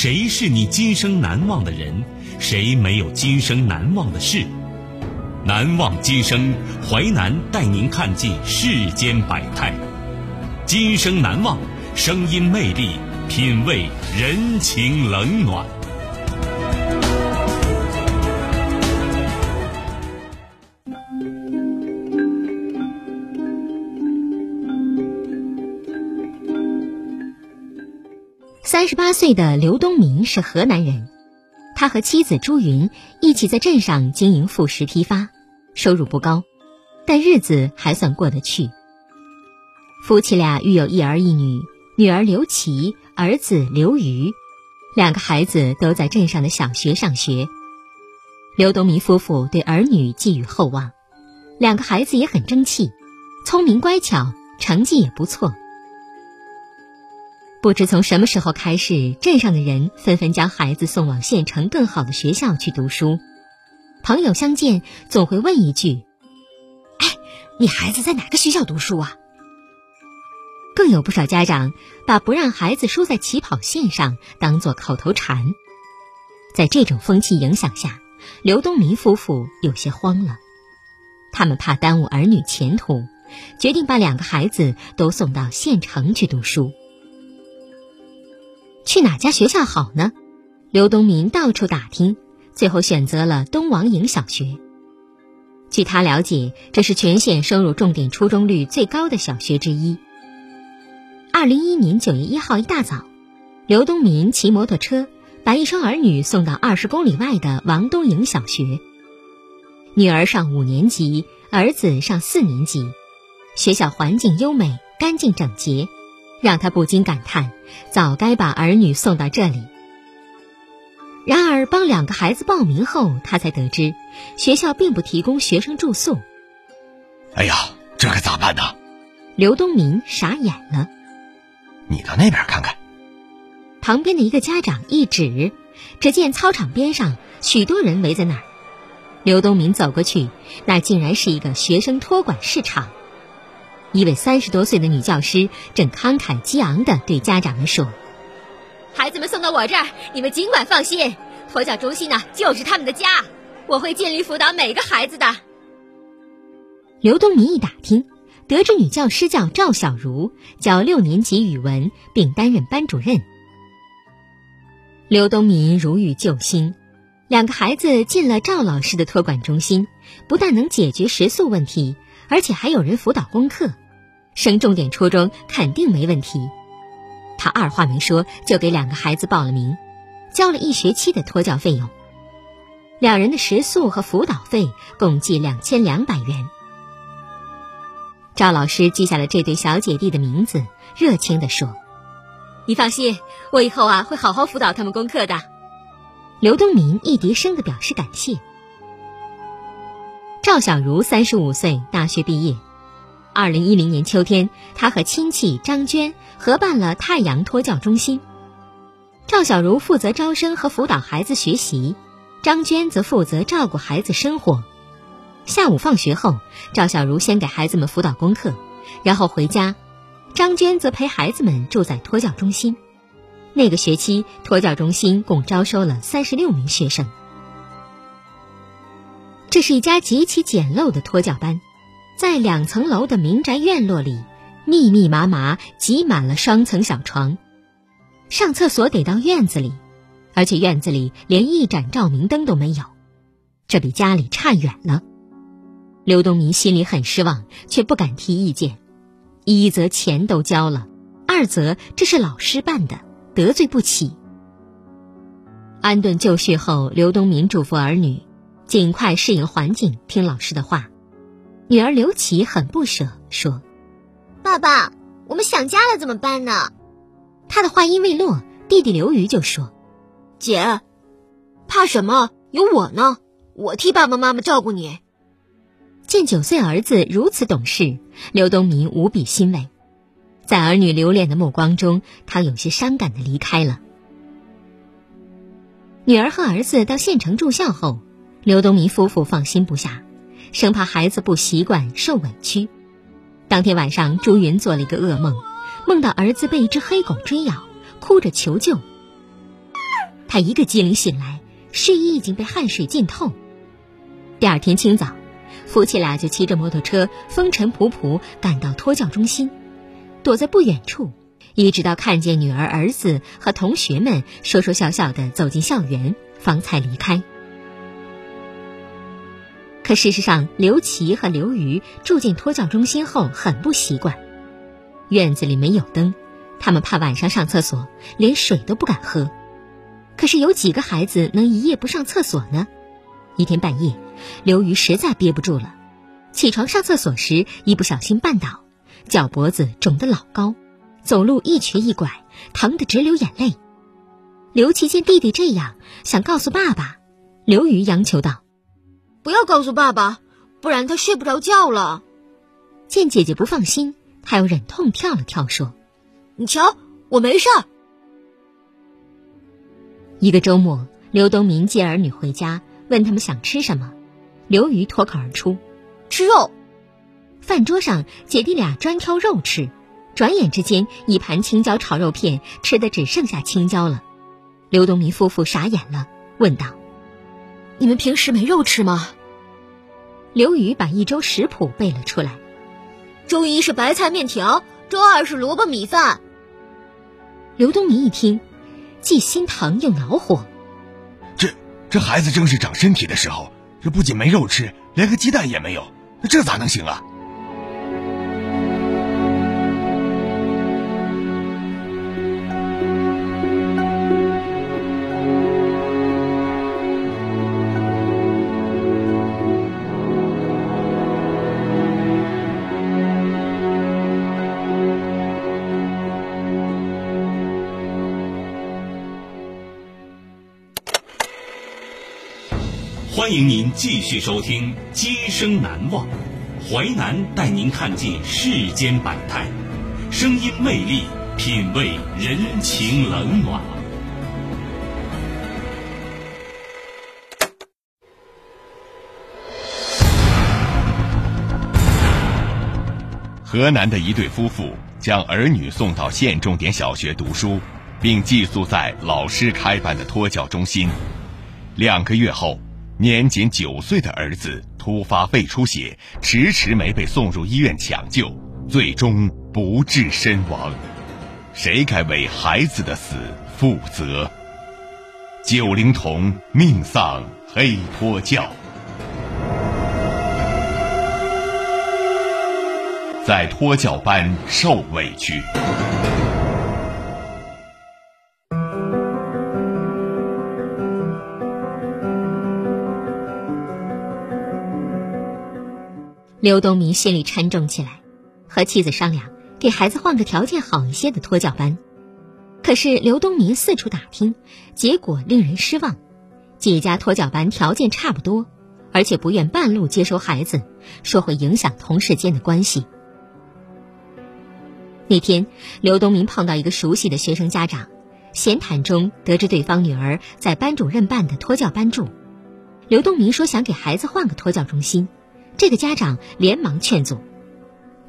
谁是你今生难忘的人？谁没有今生难忘的事？难忘今生，淮南带您看尽世间百态。今生难忘，声音魅力，品味人情冷暖。三十八岁的刘东明是河南人，他和妻子朱云一起在镇上经营副食批发，收入不高，但日子还算过得去。夫妻俩育有一儿一女，女儿刘琦，儿子刘瑜，两个孩子都在镇上的小学上学。刘东明夫妇对儿女寄予厚望，两个孩子也很争气，聪明乖巧，成绩也不错。不知从什么时候开始，镇上的人纷纷将孩子送往县城更好的学校去读书。朋友相见总会问一句：“哎，你孩子在哪个学校读书啊？”更有不少家长把不让孩子输在起跑线上当做口头禅。在这种风气影响下，刘东民夫妇有些慌了。他们怕耽误儿女前途，决定把两个孩子都送到县城去读书。去哪家学校好呢？刘东民到处打听，最后选择了东王营小学。据他了解，这是全县收入重点初中率最高的小学之一。二零一一年九月一号一大早，刘东民骑摩托车把一双儿女送到二十公里外的王东营小学。女儿上五年级，儿子上四年级，学校环境优美，干净整洁。让他不禁感叹：早该把儿女送到这里。然而，帮两个孩子报名后，他才得知，学校并不提供学生住宿。哎呀，这可咋办呢？刘东民傻眼了。你到那边看看。旁边的一个家长一指，只见操场边上许多人围在那儿。刘东民走过去，那竟然是一个学生托管市场。一位三十多岁的女教师正慷慨激昂地对家长们说：“孩子们送到我这儿，你们尽管放心，托教中心呢就是他们的家，我会尽力辅导每个孩子的。”刘东民一打听，得知女教师叫赵小茹，教六年级语文，并担任班主任。刘东民如遇救星，两个孩子进了赵老师的托管中心，不但能解决食宿问题。而且还有人辅导功课，升重点初中肯定没问题。他二话没说就给两个孩子报了名，交了一学期的托教费用。两人的食宿和辅导费共计两千两百元。赵老师记下了这对小姐弟的名字，热情地说：“你放心，我以后啊会好好辅导他们功课的。”刘东明一叠声地表示感谢。赵小茹三十五岁，大学毕业。二零一零年秋天，她和亲戚张娟合办了太阳托教中心。赵小茹负责招生和辅导孩子学习，张娟则负责照顾孩子生活。下午放学后，赵小茹先给孩子们辅导功课，然后回家，张娟则陪孩子们住在托教中心。那个学期，托教中心共招收了三十六名学生。这是一家极其简陋的托教班，在两层楼的民宅院落里，密密麻麻挤满了双层小床。上厕所得到院子里，而且院子里连一盏照明灯都没有，这比家里差远了。刘东明心里很失望，却不敢提意见。一则钱都交了，二则这是老师办的，得罪不起。安顿就绪后，刘东明嘱咐儿女。尽快适应环境，听老师的话。女儿刘琦很不舍，说：“爸爸，我们想家了，怎么办呢？”他的话音未落，弟弟刘瑜就说：“姐，怕什么？有我呢，我替爸爸妈妈照顾你。见九岁儿子如此懂事，刘东明无比欣慰。在儿女留恋的目光中，他有些伤感的离开了。女儿和儿子到县城住校后，刘东明夫妇放心不下，生怕孩子不习惯、受委屈。当天晚上，朱云做了一个噩梦，梦到儿子被一只黑狗追咬，哭着求救。他一个机灵醒来，睡意已经被汗水浸透。第二天清早，夫妻俩就骑着摩托车风尘仆仆赶到托教中心，躲在不远处，一直到看见女儿、儿子和同学们说说笑笑的走进校园，方才离开。可事实上，刘琦和刘瑜住进托教中心后很不习惯。院子里没有灯，他们怕晚上上厕所，连水都不敢喝。可是有几个孩子能一夜不上厕所呢？一天半夜，刘瑜实在憋不住了，起床上厕所时一不小心绊倒，脚脖子肿得老高，走路一瘸一拐，疼得直流眼泪。刘琦见弟弟这样，想告诉爸爸，刘瑜央求道。不要告诉爸爸，不然他睡不着觉了。见姐姐不放心，他又忍痛跳了跳，说：“你瞧，我没事儿。”一个周末，刘东明接儿女回家，问他们想吃什么，刘瑜脱口而出：“吃肉。”饭桌上，姐弟俩专挑肉吃，转眼之间，一盘青椒炒肉片吃的只剩下青椒了。刘东明夫妇傻眼了，问道：“你们平时没肉吃吗？”刘宇把一周食谱背了出来。周一是白菜面条，周二是萝卜米饭。刘东明一听，既心疼又恼火。这这孩子正是长身体的时候，这不仅没肉吃，连个鸡蛋也没有，那这咋能行啊？欢迎您继续收听《今生难忘》，淮南带您看尽世间百态，声音魅力，品味人情冷暖。河南的一对夫妇将儿女送到县重点小学读书，并寄宿在老师开办的托教中心。两个月后。年仅九岁的儿子突发肺出血，迟迟没被送入医院抢救，最终不治身亡。谁该为孩子的死负责？九龄童命丧黑托教，在托教班受委屈。刘东明心里沉重起来，和妻子商量给孩子换个条件好一些的托教班。可是刘东明四处打听，结果令人失望。几家托教班条件差不多，而且不愿半路接收孩子，说会影响同事间的关系。那天，刘东明碰到一个熟悉的学生家长，闲谈中得知对方女儿在班主任办的托教班住。刘东明说想给孩子换个托教中心。这个家长连忙劝阻：“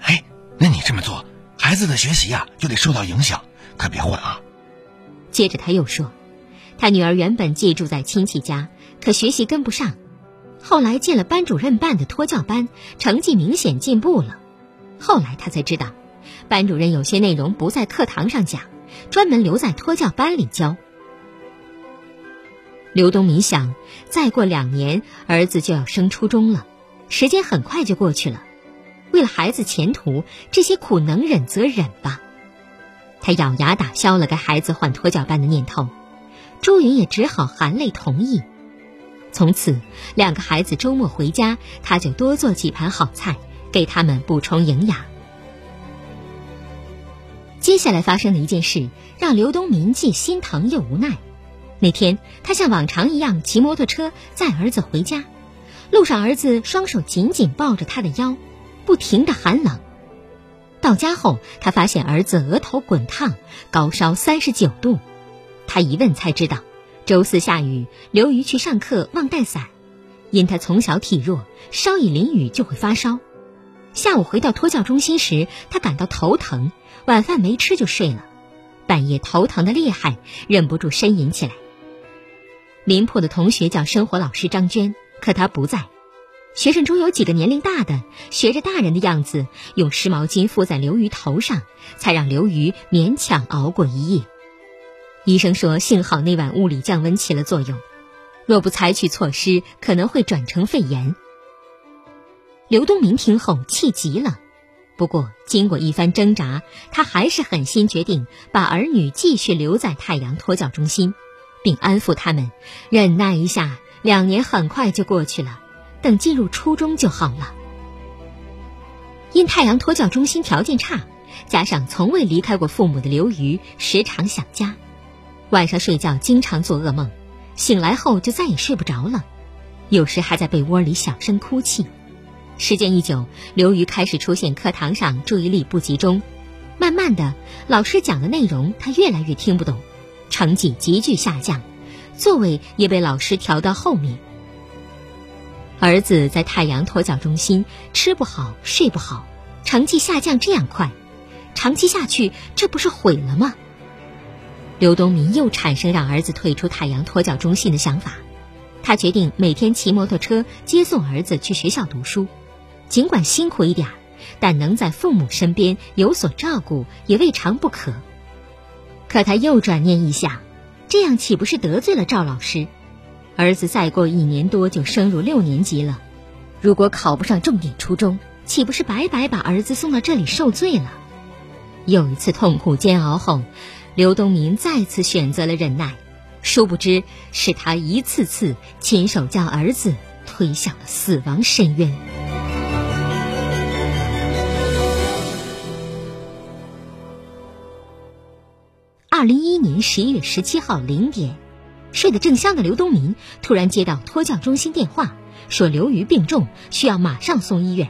哎，那你这么做，孩子的学习呀就得受到影响，可别换啊。”接着他又说：“他女儿原本寄住在亲戚家，可学习跟不上，后来进了班主任办的托教班，成绩明显进步了。后来他才知道，班主任有些内容不在课堂上讲，专门留在托教班里教。”刘东明想，再过两年，儿子就要升初中了。时间很快就过去了，为了孩子前途，这些苦能忍则忍吧。他咬牙打消了给孩子换托教班的念头，朱云也只好含泪同意。从此，两个孩子周末回家，他就多做几盘好菜，给他们补充营养。接下来发生的一件事，让刘东明既心疼又无奈。那天，他像往常一样骑摩托车载儿子回家，路上儿子双手紧紧抱着他的腰，不停的寒冷。到家后，他发现儿子额头滚烫，高烧三十九度。他一问才知道，周四下雨，刘瑜去上课忘带伞，因他从小体弱，稍一淋雨就会发烧。下午回到托教中心时，他感到头疼，晚饭没吃就睡了，半夜头疼的厉害，忍不住呻吟起来。林铺的同学叫生活老师张娟，可他不在。学生中有几个年龄大的，学着大人的样子，用湿毛巾敷在刘瑜头上，才让刘瑜勉强熬过一夜。医生说，幸好那晚物理降温起了作用，若不采取措施，可能会转成肺炎。刘东明听后气极了，不过经过一番挣扎，他还是狠心决定把儿女继续留在太阳托教中心，并安抚他们：“忍耐一下，两年很快就过去了，等进入初中就好了。”因太阳托教中心条件差，加上从未离开过父母的刘瑜时常想家，晚上睡觉经常做噩梦，醒来后就再也睡不着了，有时还在被窝里小声哭泣。时间一久，刘瑜开始出现课堂上注意力不集中，慢慢的，老师讲的内容他越来越听不懂，成绩急剧下降，座位也被老师调到后面。儿子在太阳托教中心吃不好睡不好，成绩下降这样快，长期下去这不是毁了吗？刘东明又产生让儿子退出太阳托教中心的想法，他决定每天骑摩托车接送儿子去学校读书。尽管辛苦一点但能在父母身边有所照顾也未尝不可。可他又转念一想，这样岂不是得罪了赵老师？儿子再过一年多就升入六年级了，如果考不上重点初中，岂不是白白把儿子送到这里受罪了？又一次痛苦煎熬后，刘东明再次选择了忍耐，殊不知是他一次次亲手将儿子推向了死亡深渊。二零一一年十一月十七号零点，睡得正香的刘东明突然接到托教中心电话，说刘瑜病重，需要马上送医院。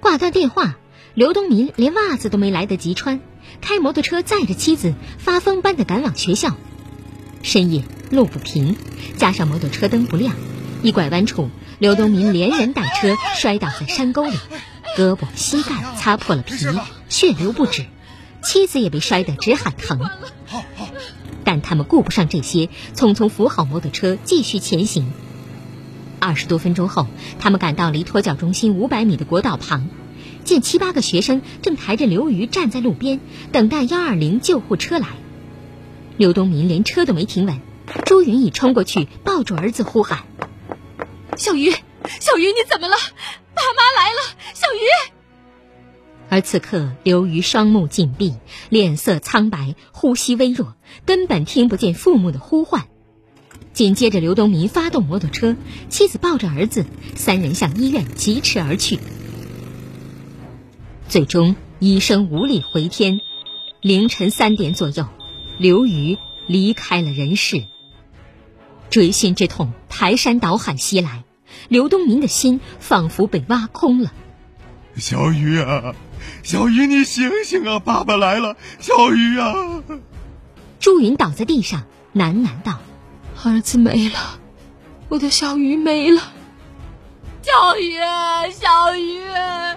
挂断电话，刘东明连袜子都没来得及穿，开摩托车载着妻子发疯般的赶往学校。深夜路不平，加上摩托车灯不亮，一拐弯处，刘东明连人带车摔倒在山沟里，胳膊膝盖擦破了皮，血流不止。妻子也被摔得直喊疼，但他们顾不上这些，匆匆扶好摩托车，继续前行。二十多分钟后，他们赶到离托教中心五百米的国道旁，见七八个学生正抬着刘瑜站在路边，等待幺二零救护车来。刘东明连车都没停稳，朱云已冲过去抱住儿子呼喊：“小鱼，小鱼，你怎么了？爸妈来了，小鱼！”而此刻，刘瑜双目紧闭，脸色苍白，呼吸微弱，根本听不见父母的呼唤。紧接着，刘东明发动摩托车，妻子抱着儿子，三人向医院疾驰而去。最终，医生无力回天。凌晨三点左右，刘瑜离开了人世。锥心之痛排山倒海袭来，刘东明的心仿佛被挖空了。小雨啊！小鱼，你醒醒啊！爸爸来了，小鱼啊！朱云倒在地上，喃喃道：“儿子没了，我的小鱼没了，小鱼，小鱼啊！”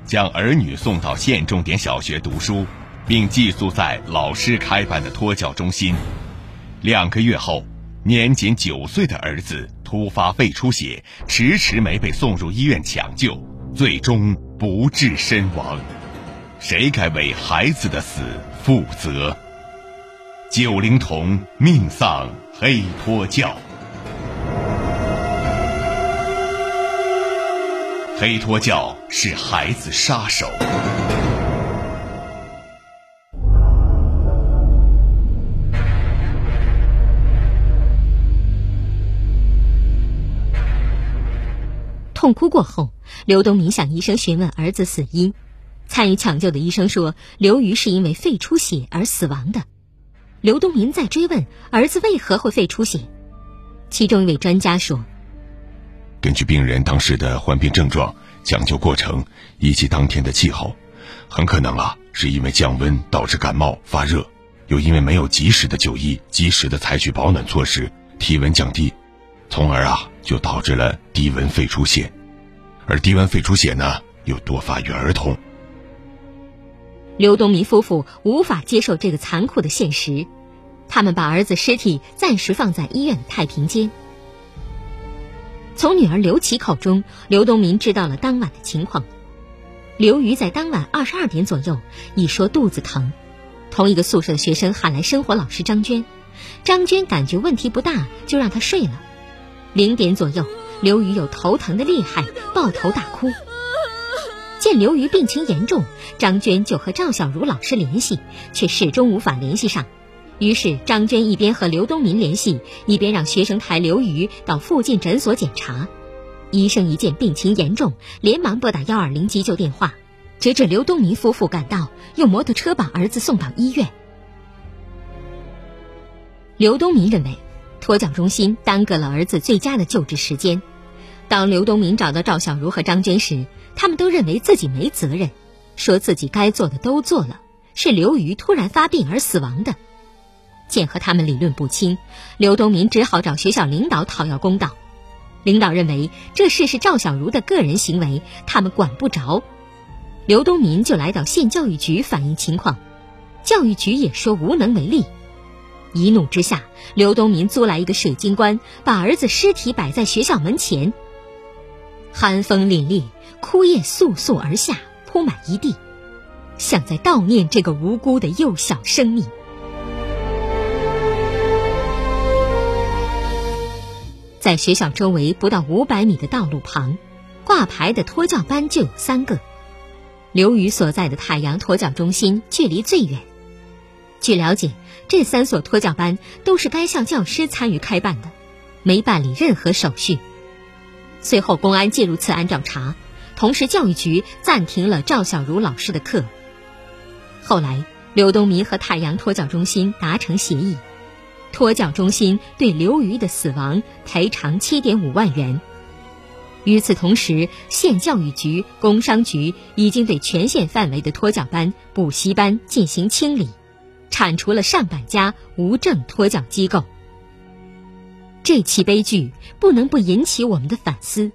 将儿女送到县重点小学读书，并寄宿在老师开办的托教中心。两个月后，年仅九岁的儿子突发肺出血，迟迟没被送入医院抢救，最终不治身亡。谁该为孩子的死负责？九龄童命丧黑托教，黑托教是孩子杀手。痛哭过后，刘东明向医生询问儿子死因。参与抢救的医生说，刘瑜是因为肺出血而死亡的。刘东明再追问儿子为何会肺出血，其中一位专家说：“根据病人当时的患病症状、抢救过程以及当天的气候，很可能啊是因为降温导致感冒发热，又因为没有及时的就医、及时的采取保暖措施，体温降低。”从而啊，就导致了低温肺出血，而低温肺出血呢，又多发于儿童。刘东明夫妇无法接受这个残酷的现实，他们把儿子尸体暂时放在医院太平间。从女儿刘琦口中，刘东明知道了当晚的情况。刘瑜在当晚二十二点左右已说肚子疼，同一个宿舍的学生喊来生活老师张娟，张娟感觉问题不大，就让他睡了。零点左右，刘瑜又头疼的厉害，抱头大哭。见刘瑜病情严重，张娟就和赵小茹老师联系，却始终无法联系上。于是张娟一边和刘东民联系，一边让学生抬刘瑜到附近诊所检查。医生一见病情严重，连忙拨打幺二零急救电话。直至刘东民夫妇赶到，用摩托车把儿子送到医院。刘东民认为。托教中心耽搁了儿子最佳的救治时间。当刘东明找到赵小茹和张娟时，他们都认为自己没责任，说自己该做的都做了，是刘瑜突然发病而死亡的。见和他们理论不清，刘东明只好找学校领导讨要公道。领导认为这事是赵小茹的个人行为，他们管不着。刘东明就来到县教育局反映情况，教育局也说无能为力。一怒之下，刘东民租来一个水晶棺，把儿子尸体摆在学校门前。寒风凛冽，枯叶簌簌而下，铺满一地，像在悼念这个无辜的幼小生命。在学校周围不到五百米的道路旁，挂牌的托教班就有三个。刘宇所在的太阳托教中心距离最远。据了解。这三所托教班都是该校教师参与开办的，没办理任何手续。随后，公安介入此案调查，同时教育局暂停了赵小茹老师的课。后来，刘东民和太阳托教中心达成协议，托教中心对刘瑜的死亡赔偿七点五万元。与此同时，县教育局、工商局已经对全县范围的托教班、补习班进行清理。铲除了上百家无证托教机构。这起悲剧不能不引起我们的反思。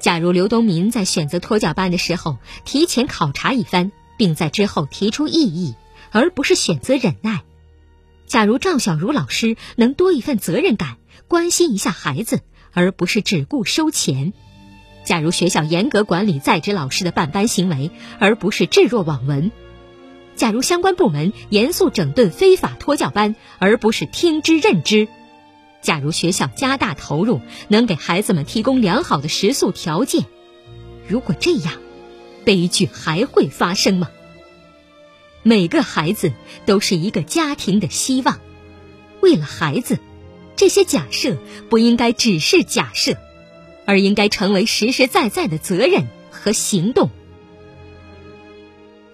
假如刘东民在选择托教班的时候提前考察一番，并在之后提出异议，而不是选择忍耐；假如赵小茹老师能多一份责任感，关心一下孩子，而不是只顾收钱；假如学校严格管理在职老师的办班行为，而不是置若罔闻。假如相关部门严肃整顿非法托教班，而不是听之任之；假如学校加大投入，能给孩子们提供良好的食宿条件，如果这样，悲剧还会发生吗？每个孩子都是一个家庭的希望，为了孩子，这些假设不应该只是假设，而应该成为实实在在的责任和行动。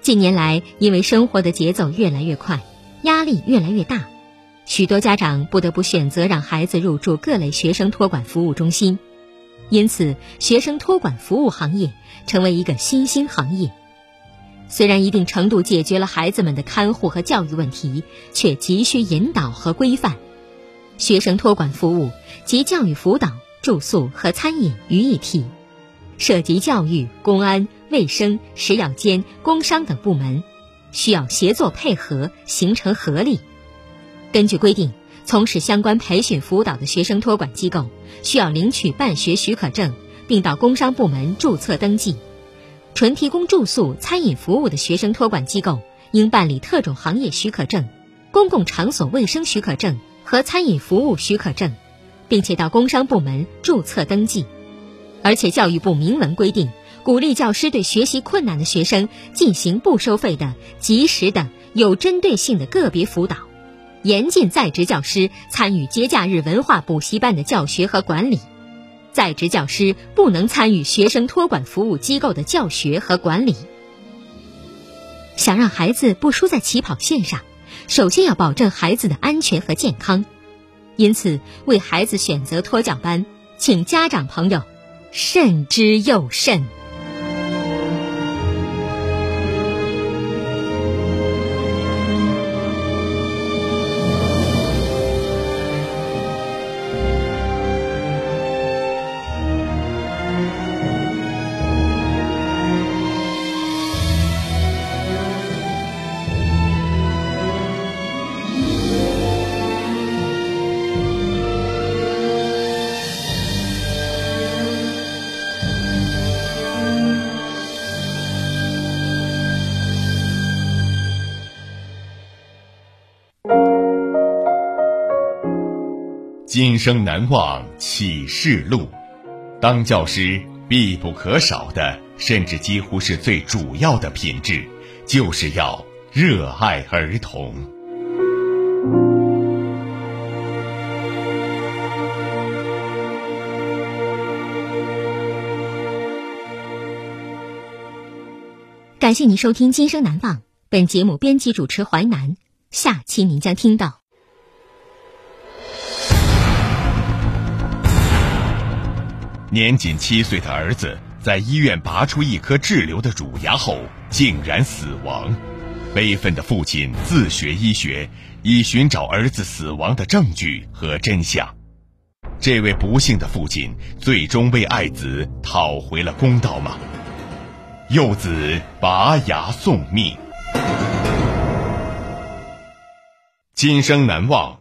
近年来，因为生活的节奏越来越快，压力越来越大，许多家长不得不选择让孩子入住各类学生托管服务中心。因此，学生托管服务行业成为一个新兴行业。虽然一定程度解决了孩子们的看护和教育问题，却急需引导和规范。学生托管服务及教育辅导、住宿和餐饮于一体，涉及教育、公安、卫生、食药监、工商等部门，需要协作配合，形成合力。根据规定，从事相关培训辅导的学生托管机构需要领取办学许可证，并到工商部门注册登记。纯提供住宿、餐饮服务的学生托管机构应办理特种行业许可证、公共场所卫生许可证。和餐饮服务许可证，并且到工商部门注册登记。而且教育部明文规定，鼓励教师对学习困难的学生进行不收费的、及时的、有针对性的个别辅导，严禁在职教师参与节假日文化补习班的教学和管理。在职教师不能参与学生托管服务机构的教学和管理。想让孩子不输在起跑线上。首先要保证孩子的安全和健康，因此为孩子选择托教班，请家长朋友慎之又慎。今生难忘启示录，当教师必不可少的，甚至几乎是最主要的品质，就是要热爱儿童。感谢您收听《今生难忘》，本节目编辑主持淮南，下期您将听到。年仅七岁的儿子在医院拔出一颗滞留的乳牙后，竟然死亡。悲愤的父亲自学医学，以寻找儿子死亡的证据和真相。这位不幸的父亲最终为爱子讨回了公道吗？幼子拔牙送命，今生难忘。